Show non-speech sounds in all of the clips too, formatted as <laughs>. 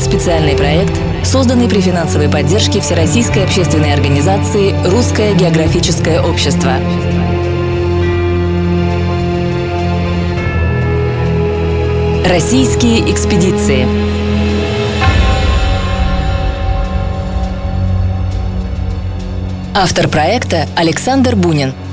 Представляет специальный проект, созданный при финансовой поддержке Всероссийской общественной организации «Русское географическое общество». Российские экспедиции Автор проекта Александр Бунин –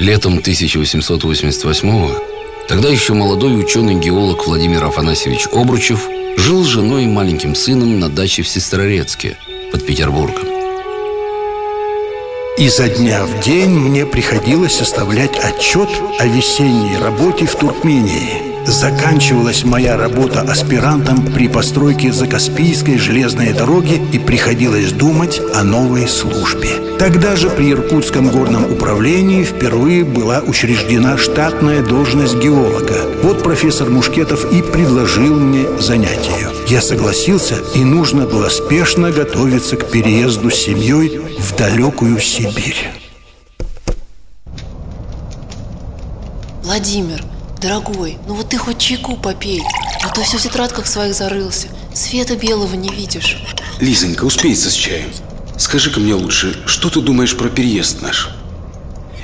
Летом 1888-го тогда еще молодой ученый-геолог Владимир Афанасьевич Обручев жил с женой и маленьким сыном на даче в Сестрорецке под Петербургом. Изо дня в день мне приходилось составлять отчет о весенней работе в Туркмении – Заканчивалась моя работа аспирантом при постройке Закаспийской железной дороги и приходилось думать о новой службе. Тогда же при Иркутском горном управлении впервые была учреждена штатная должность геолога. Вот профессор Мушкетов и предложил мне занятие. Я согласился, и нужно было спешно готовиться к переезду с семьей в далекую Сибирь. Владимир, Дорогой, ну вот ты хоть чайку попей, а то все в тетрадках своих зарылся. Света белого не видишь. Лизонька, успеется с чаем. Скажи-ка мне лучше, что ты думаешь про переезд наш?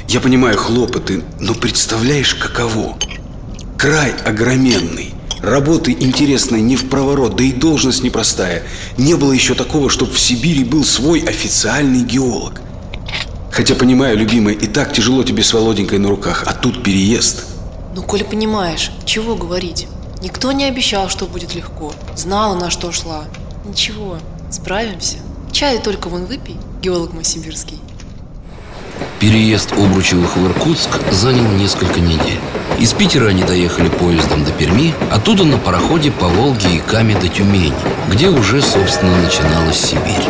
Я понимаю хлопоты, но представляешь, каково? Край огроменный. Работы интересной не в проворот, да и должность непростая. Не было еще такого, чтобы в Сибири был свой официальный геолог. Хотя, понимаю, любимая, и так тяжело тебе с Володенькой на руках, а тут переезд – ну, коли понимаешь, чего говорить? Никто не обещал, что будет легко. Знала, на что шла. Ничего, справимся. Чай только вон выпей, геолог мой сибирский. Переезд Обручевых в Иркутск занял несколько недель. Из Питера они доехали поездом до Перми, оттуда на пароходе по Волге и Каме до Тюмени, где уже, собственно, начиналась Сибирь.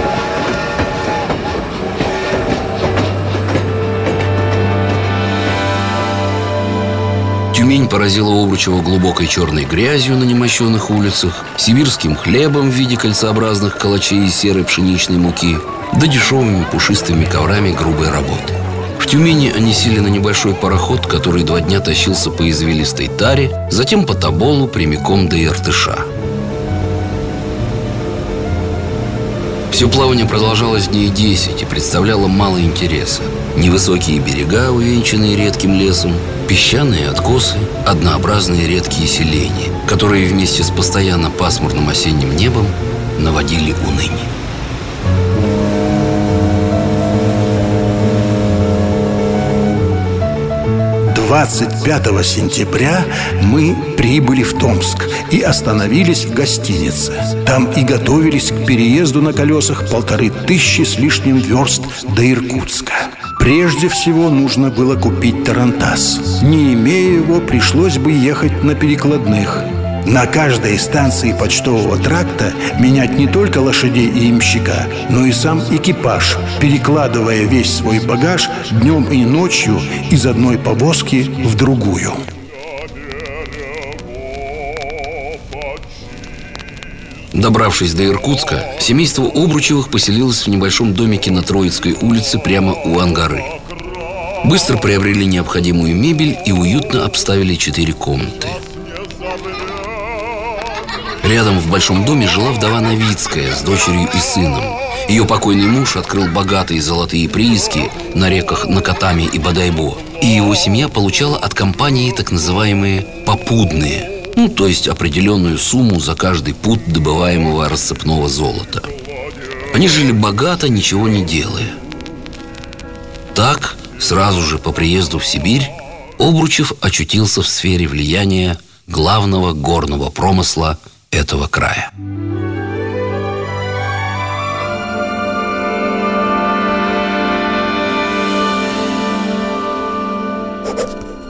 Тюмень поразила Обручева глубокой черной грязью на немощенных улицах, сибирским хлебом в виде кольцеобразных калачей из серой пшеничной муки, да дешевыми пушистыми коврами грубой работы. В Тюмени они сели на небольшой пароход, который два дня тащился по извилистой таре, затем по Тоболу прямиком до Иртыша. Все плавание продолжалось дней десять и представляло мало интереса. Невысокие берега, увенчанные редким лесом, песчаные откосы, однообразные редкие селения, которые вместе с постоянно пасмурным осенним небом наводили уныние. 25 сентября мы прибыли в Томск и остановились в гостинице. Там и готовились к переезду на колесах полторы тысячи с лишним верст до Иркутска. Прежде всего нужно было купить тарантас. Не имея его, пришлось бы ехать на перекладных. На каждой станции почтового тракта менять не только лошадей и имщика, но и сам экипаж, перекладывая весь свой багаж днем и ночью из одной повозки в другую. Добравшись до Иркутска, семейство Обручевых поселилось в небольшом домике на Троицкой улице прямо у Ангары. Быстро приобрели необходимую мебель и уютно обставили четыре комнаты – Рядом в большом доме жила вдова Новицкая с дочерью и сыном. Ее покойный муж открыл богатые золотые прииски на реках Накатами и Бадайбо. И его семья получала от компании так называемые «попудные», ну, то есть определенную сумму за каждый пуд добываемого рассыпного золота. Они жили богато, ничего не делая. Так, сразу же по приезду в Сибирь, Обручев очутился в сфере влияния главного горного промысла – этого края.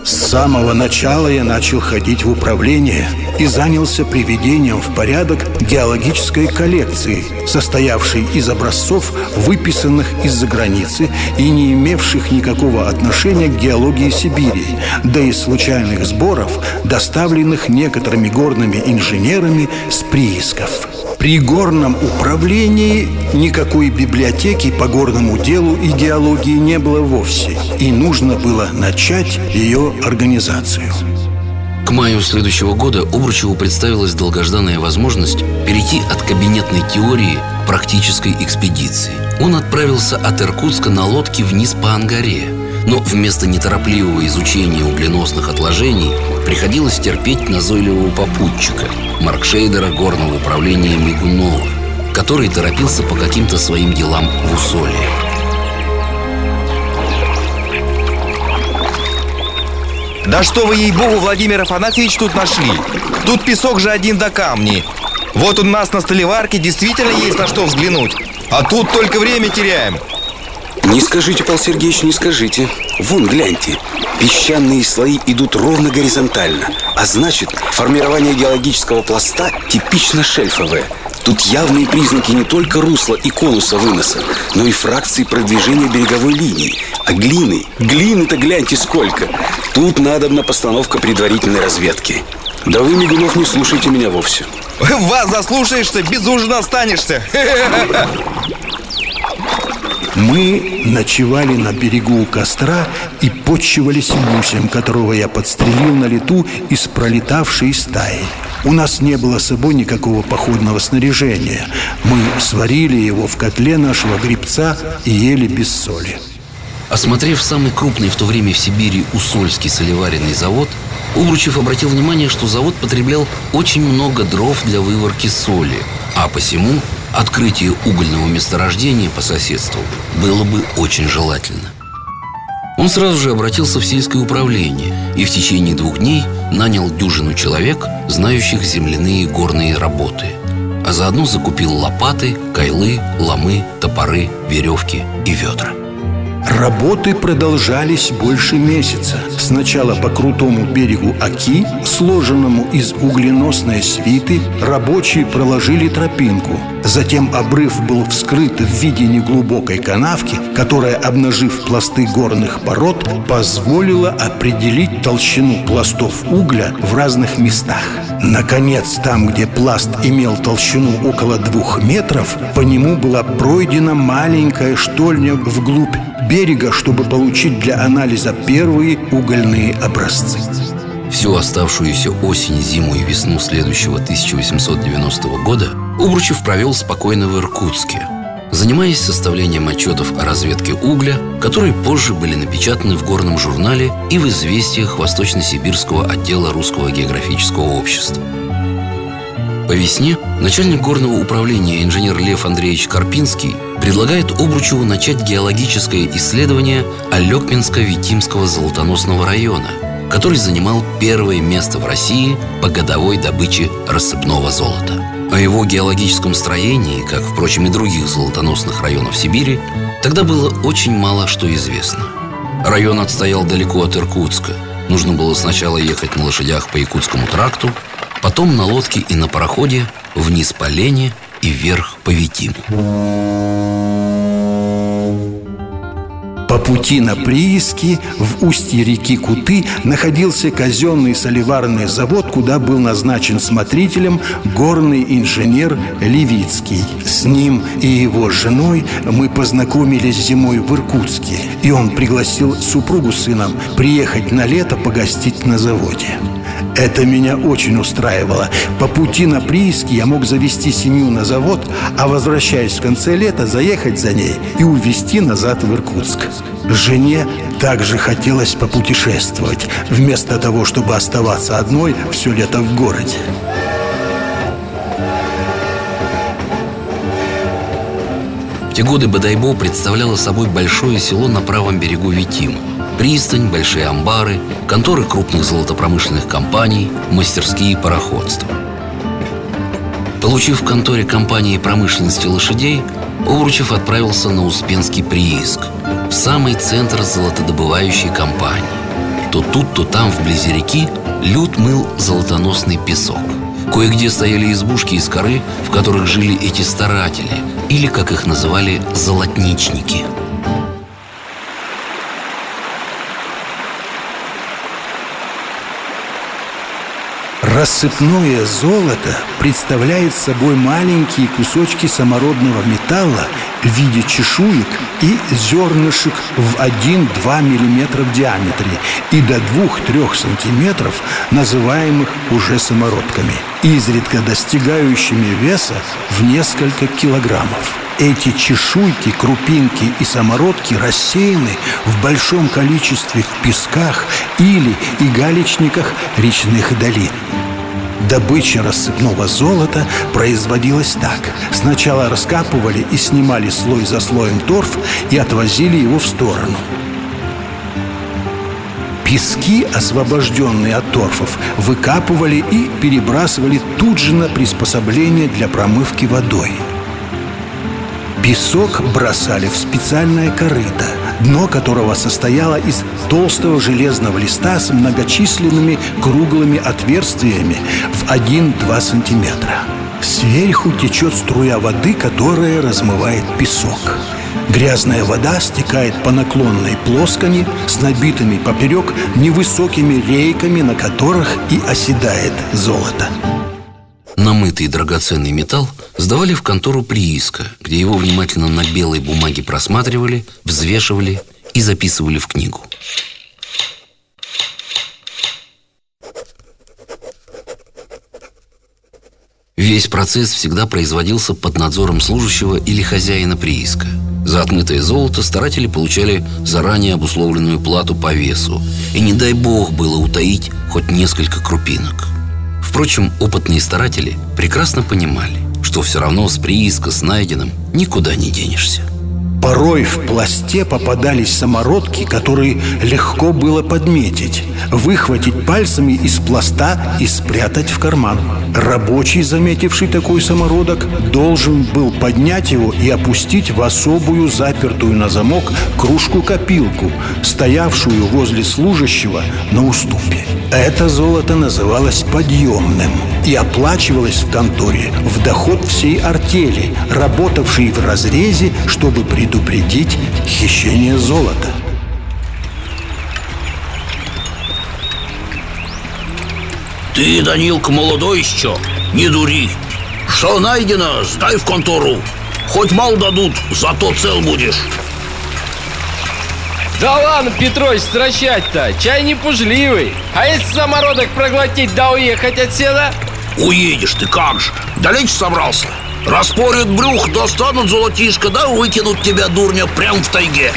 С самого начала я начал ходить в управление и занялся приведением в порядок геологической коллекции, состоявшей из образцов, выписанных из-за границы и не имевших никакого отношения к геологии Сибири, да и случайных сборов, доставленных некоторыми горными инженерами с приисков. При горном управлении никакой библиотеки по горному делу и геологии не было вовсе, и нужно было начать ее организацию. К маю следующего года Обручеву представилась долгожданная возможность перейти от кабинетной теории к практической экспедиции. Он отправился от Иркутска на лодке вниз по Ангаре, но вместо неторопливого изучения угленосных отложений приходилось терпеть назойливого попутчика, маркшейдера горного управления Мигунова, который торопился по каким-то своим делам в Усолье. Да что вы, ей-богу, Владимир Афанасьевич тут нашли? Тут песок же один до камней. Вот у нас на столеварке действительно есть на что взглянуть. А тут только время теряем. Не скажите, Павел Сергеевич, не скажите. Вон, гляньте. Песчаные слои идут ровно горизонтально. А значит, формирование геологического пласта типично шельфовое. Тут явные признаки не только русла и конуса выноса, но и фракции продвижения береговой линии. А глины, глины-то гляньте сколько. Тут надо на постановка предварительной разведки. Да вы, Мигунов, не слушайте меня вовсе. <laughs> Вас заслушаешься, без ужина останешься. <laughs> Мы ночевали на берегу у костра и почивались гусем, которого я подстрелил на лету из пролетавшей стаи. У нас не было с собой никакого походного снаряжения. Мы сварили его в котле нашего грибца и ели без соли. Осмотрев самый крупный в то время в Сибири Усольский солеваренный завод, Обручев обратил внимание, что завод потреблял очень много дров для выварки соли, а посему открытие угольного месторождения по соседству было бы очень желательно. Он сразу же обратился в сельское управление и в течение двух дней нанял дюжину человек, знающих земляные горные работы, а заодно закупил лопаты, кайлы, ломы, топоры, веревки и ведра. Работы продолжались больше месяца. Сначала по крутому берегу Оки, сложенному из угленосной свиты, рабочие проложили тропинку. Затем обрыв был вскрыт в виде неглубокой канавки, которая, обнажив пласты горных пород, позволила определить толщину пластов угля в разных местах. Наконец, там, где пласт имел толщину около двух метров, по нему была пройдена маленькая штольня вглубь берега, чтобы получить для анализа первые угольные образцы. Всю оставшуюся осень, зиму и весну следующего 1890 года Обручев провел спокойно в Иркутске, занимаясь составлением отчетов о разведке угля, которые позже были напечатаны в горном журнале и в известиях Восточно-Сибирского отдела Русского географического общества. По весне начальник горного управления инженер Лев Андреевич Карпинский предлагает Обручеву начать геологическое исследование Алекминско-Витимского золотоносного района, который занимал первое место в России по годовой добыче рассыпного золота. О его геологическом строении, как, впрочем, и других золотоносных районов Сибири, тогда было очень мало что известно. Район отстоял далеко от Иркутска. Нужно было сначала ехать на лошадях по Якутскому тракту, потом на лодке и на пароходе вниз по Лене и вверх по Витиму. По пути на прииски в устье реки Куты находился казенный соливарный завод, куда был назначен смотрителем горный инженер Левицкий. С ним и его женой мы познакомились зимой в Иркутске, и он пригласил супругу с сыном приехать на лето погостить на заводе. Это меня очень устраивало. По пути на прииски я мог завести семью на завод, а возвращаясь в конце лета, заехать за ней и увезти назад в Иркутск. Жене также хотелось попутешествовать, вместо того, чтобы оставаться одной все лето в городе. В те годы Бадайбо представляло собой большое село на правом берегу Витима. Пристань, большие амбары, конторы крупных золотопромышленных компаний, мастерские пароходства. Получив в конторе компании промышленности лошадей, Обручев отправился на Успенский прииск, в самый центр золотодобывающей компании. То тут, то там, вблизи реки, люд мыл золотоносный песок. Кое-где стояли избушки из коры, в которых жили эти старатели, или, как их называли, золотничники – Рассыпное золото представляет собой маленькие кусочки самородного металла в виде чешуек и зернышек в 1-2 мм в диаметре и до 2-3 см, называемых уже самородками, изредка достигающими веса в несколько килограммов. Эти чешуйки, крупинки и самородки рассеяны в большом количестве в песках или и галечниках речных долин. Добыча рассыпного золота производилась так. Сначала раскапывали и снимали слой за слоем торф и отвозили его в сторону. Пески, освобожденные от торфов, выкапывали и перебрасывали тут же на приспособление для промывки водой – Песок бросали в специальное корыто, дно которого состояло из толстого железного листа с многочисленными круглыми отверстиями в 1-2 сантиметра. Сверху течет струя воды, которая размывает песок. Грязная вода стекает по наклонной плоскани с набитыми поперек невысокими рейками, на которых и оседает золото. Намытый драгоценный металл сдавали в контору прииска, где его внимательно на белой бумаге просматривали, взвешивали и записывали в книгу. Весь процесс всегда производился под надзором служащего или хозяина прииска. За отмытое золото старатели получали заранее обусловленную плату по весу, и не дай бог было утаить хоть несколько крупинок – Впрочем, опытные старатели прекрасно понимали, что все равно с прииска с найденным никуда не денешься. Порой в пласте попадались самородки, которые легко было подметить, выхватить пальцами из пласта и спрятать в карман. Рабочий, заметивший такой самородок, должен был поднять его и опустить в особую запертую на замок кружку-копилку, стоявшую возле служащего на уступе. Это золото называлось подъемным и оплачивалось в конторе в доход всей артели, работавшей в разрезе, чтобы предупредить предупредить хищение золота. Ты, Данилка, молодой еще, не дури. Что найдено, сдай в контору. Хоть мало дадут, зато цел будешь. Да ладно, Петрович, стращать-то, чай не пужливый. А если самородок проглотить да уехать отсюда? Уедешь ты как же, далеко собрался? Распорят брюх, достанут золотишко, да выкинут тебя, дурня, прям в тайге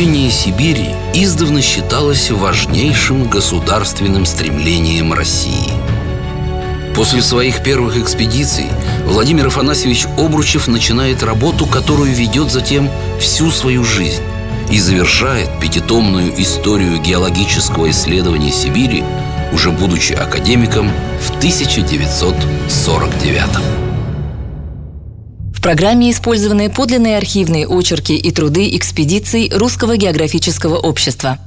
Изучение Сибири издавна считалось важнейшим государственным стремлением России. После своих первых экспедиций Владимир Афанасьевич Обручев начинает работу, которую ведет затем всю свою жизнь и завершает пятитомную историю геологического исследования Сибири, уже будучи академиком в 1949 году. В программе использованы подлинные архивные очерки и труды экспедиций Русского географического общества.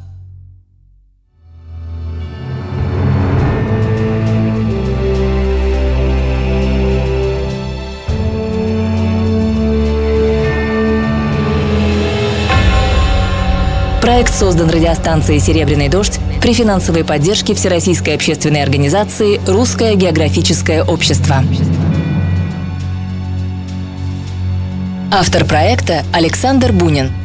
Проект создан радиостанцией «Серебряный дождь» при финансовой поддержке Всероссийской общественной организации «Русское географическое общество». Автор проекта Александр Бунин –